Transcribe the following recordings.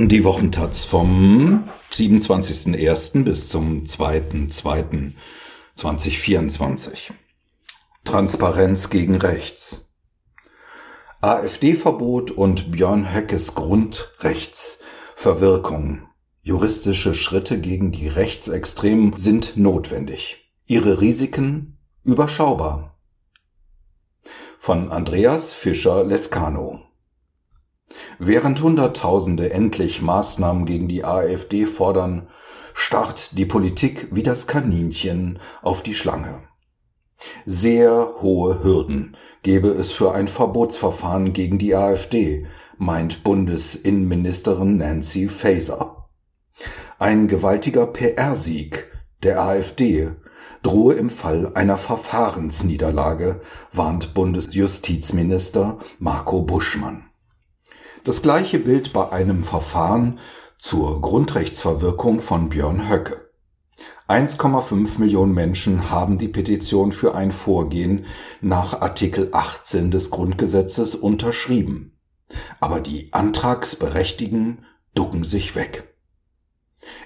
Die Wochentaz vom 27.01. bis zum 2.2.2024. Transparenz gegen rechts. AfD-Verbot und Björn Höckes Grundrechtsverwirkung. Juristische Schritte gegen die Rechtsextremen sind notwendig. Ihre Risiken überschaubar. Von Andreas Fischer-Lescano. Während Hunderttausende endlich Maßnahmen gegen die AfD fordern, starrt die Politik wie das Kaninchen auf die Schlange. Sehr hohe Hürden gebe es für ein Verbotsverfahren gegen die AfD, meint Bundesinnenministerin Nancy Faeser. Ein gewaltiger PR-Sieg der AfD drohe im Fall einer Verfahrensniederlage, warnt Bundesjustizminister Marco Buschmann. Das gleiche Bild bei einem Verfahren zur Grundrechtsverwirkung von Björn Höcke. 1,5 Millionen Menschen haben die Petition für ein Vorgehen nach Artikel 18 des Grundgesetzes unterschrieben. Aber die Antragsberechtigten ducken sich weg.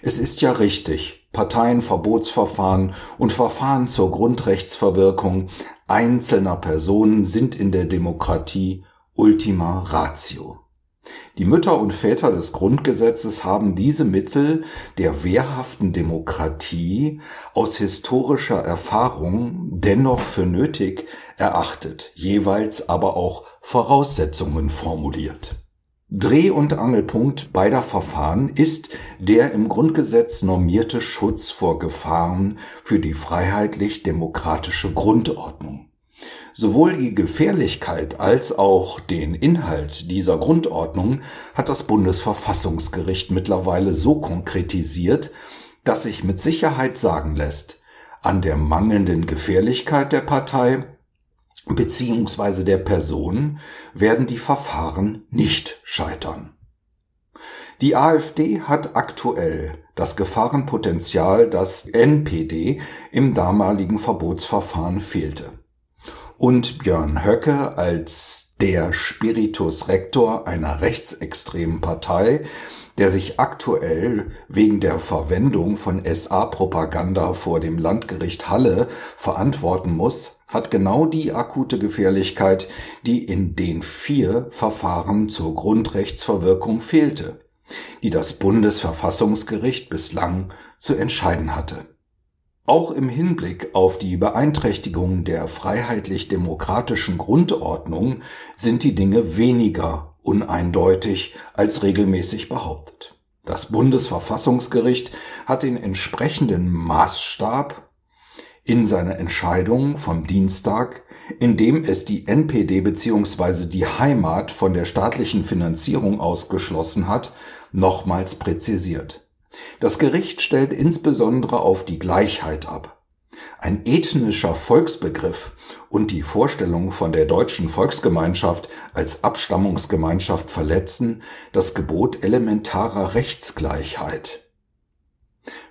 Es ist ja richtig, Parteienverbotsverfahren und Verfahren zur Grundrechtsverwirkung einzelner Personen sind in der Demokratie Ultima Ratio. Die Mütter und Väter des Grundgesetzes haben diese Mittel der wehrhaften Demokratie aus historischer Erfahrung dennoch für nötig erachtet, jeweils aber auch Voraussetzungen formuliert. Dreh- und Angelpunkt beider Verfahren ist der im Grundgesetz normierte Schutz vor Gefahren für die freiheitlich-demokratische Grundordnung. Sowohl die Gefährlichkeit als auch den Inhalt dieser Grundordnung hat das Bundesverfassungsgericht mittlerweile so konkretisiert, dass sich mit Sicherheit sagen lässt, an der mangelnden Gefährlichkeit der Partei bzw. der Person werden die Verfahren nicht scheitern. Die AfD hat aktuell das Gefahrenpotenzial, das NPD im damaligen Verbotsverfahren fehlte und Björn Höcke als der Spiritus Rector einer rechtsextremen Partei, der sich aktuell wegen der Verwendung von SA-Propaganda vor dem Landgericht Halle verantworten muss, hat genau die akute Gefährlichkeit, die in den vier Verfahren zur Grundrechtsverwirkung fehlte, die das Bundesverfassungsgericht bislang zu entscheiden hatte. Auch im Hinblick auf die Beeinträchtigung der freiheitlich-demokratischen Grundordnung sind die Dinge weniger uneindeutig als regelmäßig behauptet. Das Bundesverfassungsgericht hat den entsprechenden Maßstab in seiner Entscheidung vom Dienstag, in dem es die NPD bzw. die Heimat von der staatlichen Finanzierung ausgeschlossen hat, nochmals präzisiert. Das Gericht stellt insbesondere auf die Gleichheit ab. Ein ethnischer Volksbegriff und die Vorstellung von der deutschen Volksgemeinschaft als Abstammungsgemeinschaft verletzen das Gebot elementarer Rechtsgleichheit.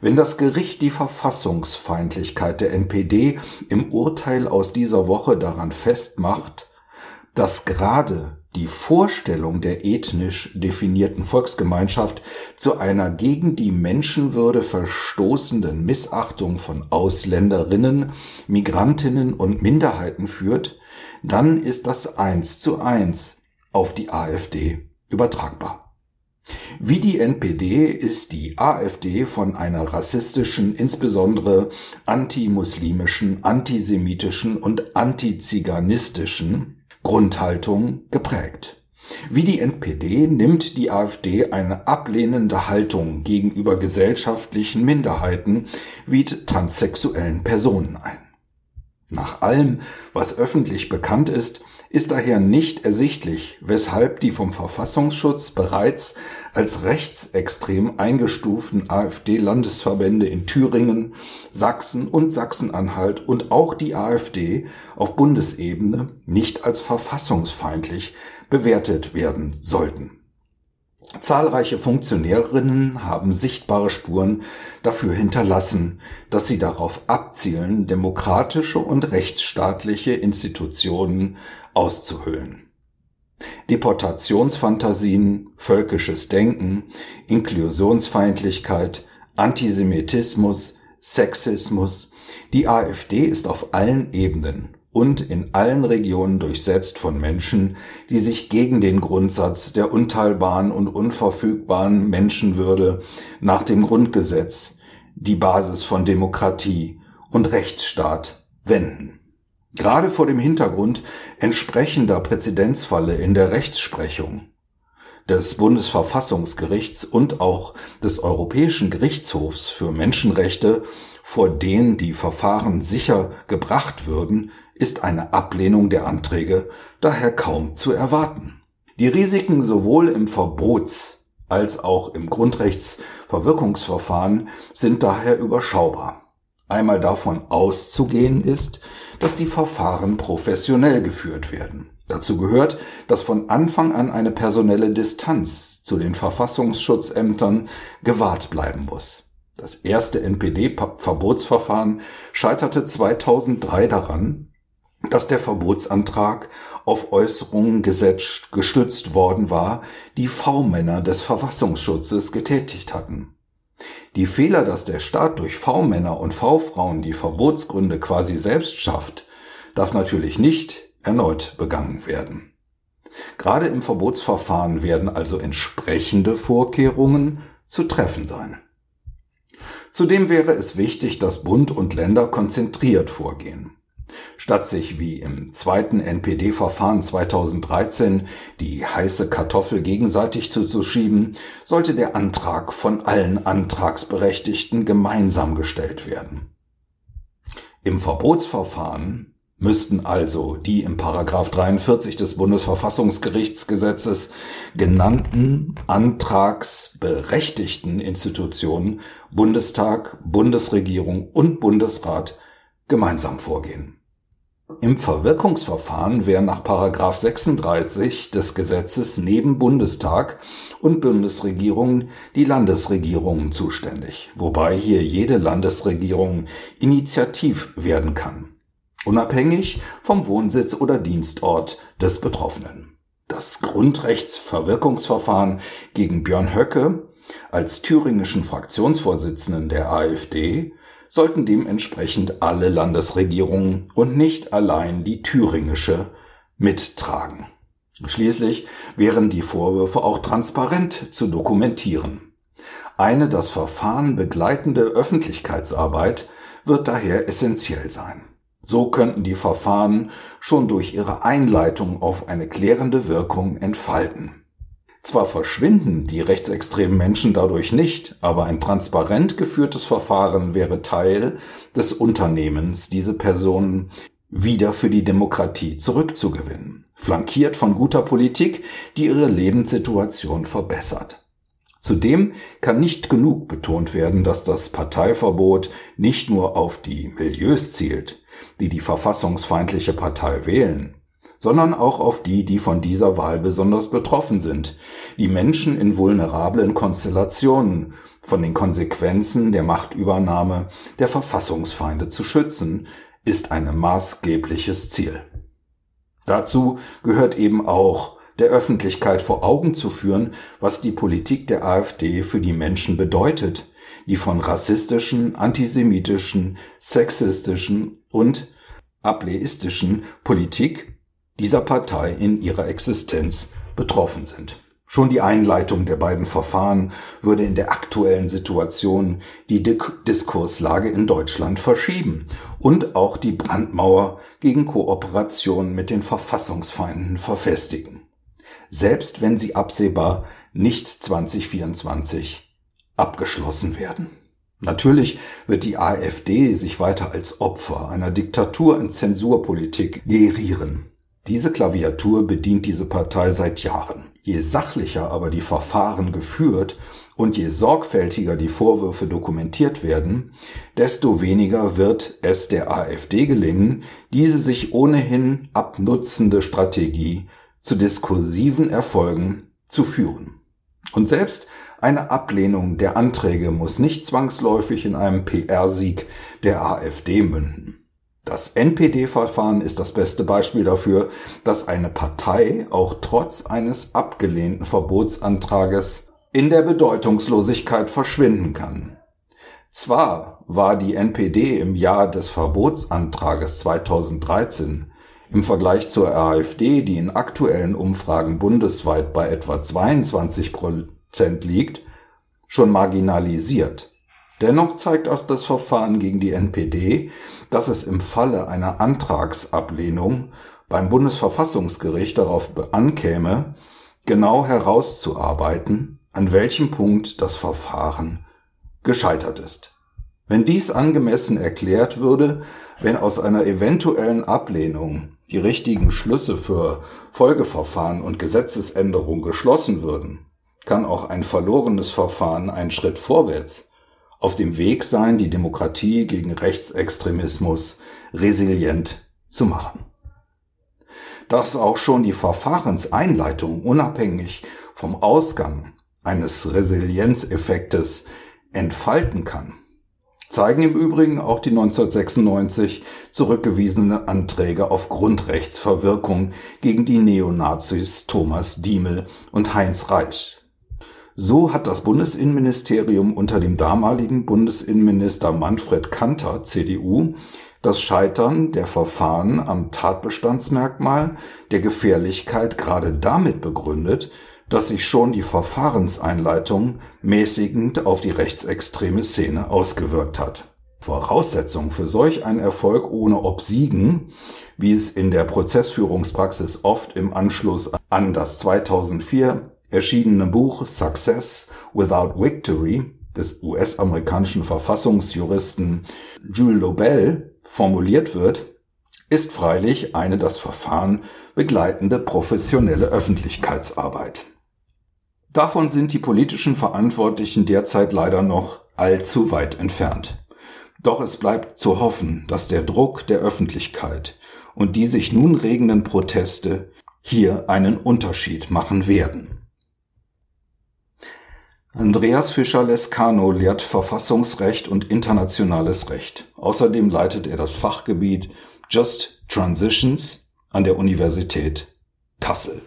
Wenn das Gericht die Verfassungsfeindlichkeit der NPD im Urteil aus dieser Woche daran festmacht, dass gerade die Vorstellung der ethnisch definierten Volksgemeinschaft zu einer gegen die Menschenwürde verstoßenden Missachtung von Ausländerinnen, Migrantinnen und Minderheiten führt, dann ist das eins zu eins auf die AfD übertragbar. Wie die NPD ist die AfD von einer rassistischen, insbesondere antimuslimischen, antisemitischen und antiziganistischen Grundhaltung geprägt. Wie die NPD nimmt die AfD eine ablehnende Haltung gegenüber gesellschaftlichen Minderheiten wie transsexuellen Personen ein. Nach allem, was öffentlich bekannt ist, ist daher nicht ersichtlich, weshalb die vom Verfassungsschutz bereits als rechtsextrem eingestuften AfD-Landesverbände in Thüringen, Sachsen und Sachsen-Anhalt und auch die AfD auf Bundesebene nicht als verfassungsfeindlich bewertet werden sollten. Zahlreiche Funktionärinnen haben sichtbare Spuren dafür hinterlassen, dass sie darauf abzielen, demokratische und rechtsstaatliche Institutionen auszuhöhlen. Deportationsfantasien, völkisches Denken, Inklusionsfeindlichkeit, Antisemitismus, Sexismus. Die AfD ist auf allen Ebenen und in allen Regionen durchsetzt von Menschen, die sich gegen den Grundsatz der unteilbaren und unverfügbaren Menschenwürde nach dem Grundgesetz, die Basis von Demokratie und Rechtsstaat wenden. Gerade vor dem Hintergrund entsprechender Präzedenzfalle in der Rechtsprechung des Bundesverfassungsgerichts und auch des Europäischen Gerichtshofs für Menschenrechte, vor denen die Verfahren sicher gebracht würden, ist eine Ablehnung der Anträge daher kaum zu erwarten. Die Risiken sowohl im Verbots- als auch im Grundrechtsverwirkungsverfahren sind daher überschaubar. Einmal davon auszugehen ist, dass die Verfahren professionell geführt werden. Dazu gehört, dass von Anfang an eine personelle Distanz zu den Verfassungsschutzämtern gewahrt bleiben muss. Das erste NPD-Verbotsverfahren scheiterte 2003 daran, dass der Verbotsantrag auf Äußerungen gesetzt, gestützt worden war, die V-Männer des Verfassungsschutzes getätigt hatten. Die Fehler, dass der Staat durch V-Männer und V-Frauen die Verbotsgründe quasi selbst schafft, darf natürlich nicht erneut begangen werden. Gerade im Verbotsverfahren werden also entsprechende Vorkehrungen zu treffen sein. Zudem wäre es wichtig, dass Bund und Länder konzentriert vorgehen. Statt sich wie im zweiten NPD-Verfahren 2013 die heiße Kartoffel gegenseitig zuzuschieben, sollte der Antrag von allen Antragsberechtigten gemeinsam gestellt werden. Im Verbotsverfahren müssten also die im Paragraph 43 des Bundesverfassungsgerichtsgesetzes genannten antragsberechtigten Institutionen Bundestag, Bundesregierung und Bundesrat gemeinsam vorgehen. Im Verwirkungsverfahren wären nach § 36 des Gesetzes neben Bundestag und Bundesregierung die Landesregierungen zuständig, wobei hier jede Landesregierung initiativ werden kann, unabhängig vom Wohnsitz oder Dienstort des Betroffenen. Das Grundrechtsverwirkungsverfahren gegen Björn Höcke als thüringischen Fraktionsvorsitzenden der AfD sollten dementsprechend alle Landesregierungen und nicht allein die thüringische mittragen. Schließlich wären die Vorwürfe auch transparent zu dokumentieren. Eine das Verfahren begleitende Öffentlichkeitsarbeit wird daher essentiell sein. So könnten die Verfahren schon durch ihre Einleitung auf eine klärende Wirkung entfalten. Zwar verschwinden die rechtsextremen Menschen dadurch nicht, aber ein transparent geführtes Verfahren wäre Teil des Unternehmens, diese Personen wieder für die Demokratie zurückzugewinnen, flankiert von guter Politik, die ihre Lebenssituation verbessert. Zudem kann nicht genug betont werden, dass das Parteiverbot nicht nur auf die Milieus zielt, die die verfassungsfeindliche Partei wählen, sondern auch auf die, die von dieser Wahl besonders betroffen sind, die Menschen in vulnerablen Konstellationen von den Konsequenzen der Machtübernahme der Verfassungsfeinde zu schützen, ist ein maßgebliches Ziel. Dazu gehört eben auch, der Öffentlichkeit vor Augen zu führen, was die Politik der AfD für die Menschen bedeutet, die von rassistischen, antisemitischen, sexistischen und ableistischen Politik dieser Partei in ihrer Existenz betroffen sind. Schon die Einleitung der beiden Verfahren würde in der aktuellen Situation die Diskurslage in Deutschland verschieben und auch die Brandmauer gegen Kooperation mit den Verfassungsfeinden verfestigen. Selbst wenn sie absehbar nicht 2024 abgeschlossen werden. Natürlich wird die AfD sich weiter als Opfer einer Diktatur in Zensurpolitik gerieren. Diese Klaviatur bedient diese Partei seit Jahren. Je sachlicher aber die Verfahren geführt und je sorgfältiger die Vorwürfe dokumentiert werden, desto weniger wird es der AfD gelingen, diese sich ohnehin abnutzende Strategie zu diskursiven Erfolgen zu führen. Und selbst eine Ablehnung der Anträge muss nicht zwangsläufig in einem PR-Sieg der AfD münden. Das NPD-Verfahren ist das beste Beispiel dafür, dass eine Partei auch trotz eines abgelehnten Verbotsantrages in der Bedeutungslosigkeit verschwinden kann. Zwar war die NPD im Jahr des Verbotsantrages 2013 im Vergleich zur AfD, die in aktuellen Umfragen bundesweit bei etwa 22 Prozent liegt, schon marginalisiert. Dennoch zeigt auch das Verfahren gegen die NPD, dass es im Falle einer Antragsablehnung beim Bundesverfassungsgericht darauf ankäme, genau herauszuarbeiten, an welchem Punkt das Verfahren gescheitert ist. Wenn dies angemessen erklärt würde, wenn aus einer eventuellen Ablehnung die richtigen Schlüsse für Folgeverfahren und Gesetzesänderung geschlossen würden, kann auch ein verlorenes Verfahren ein Schritt vorwärts auf dem Weg sein, die Demokratie gegen Rechtsextremismus resilient zu machen. Dass auch schon die Verfahrenseinleitung unabhängig vom Ausgang eines Resilienzeffektes entfalten kann, zeigen im Übrigen auch die 1996 zurückgewiesenen Anträge auf Grundrechtsverwirkung gegen die Neonazis Thomas Diemel und Heinz Reich so hat das Bundesinnenministerium unter dem damaligen Bundesinnenminister Manfred Kanter, CDU, das Scheitern der Verfahren am Tatbestandsmerkmal der Gefährlichkeit gerade damit begründet, dass sich schon die Verfahrenseinleitung mäßigend auf die rechtsextreme Szene ausgewirkt hat. Voraussetzung für solch einen Erfolg ohne Obsiegen, wie es in der Prozessführungspraxis oft im Anschluss an das 2004 erschienene Buch Success Without Victory des US-amerikanischen Verfassungsjuristen Jules Lobel formuliert wird, ist freilich eine das Verfahren begleitende professionelle Öffentlichkeitsarbeit. Davon sind die politischen Verantwortlichen derzeit leider noch allzu weit entfernt. Doch es bleibt zu hoffen, dass der Druck der Öffentlichkeit und die sich nun regenden Proteste hier einen Unterschied machen werden. Andreas Fischer-Lescano lehrt Verfassungsrecht und internationales Recht. Außerdem leitet er das Fachgebiet Just Transitions an der Universität Kassel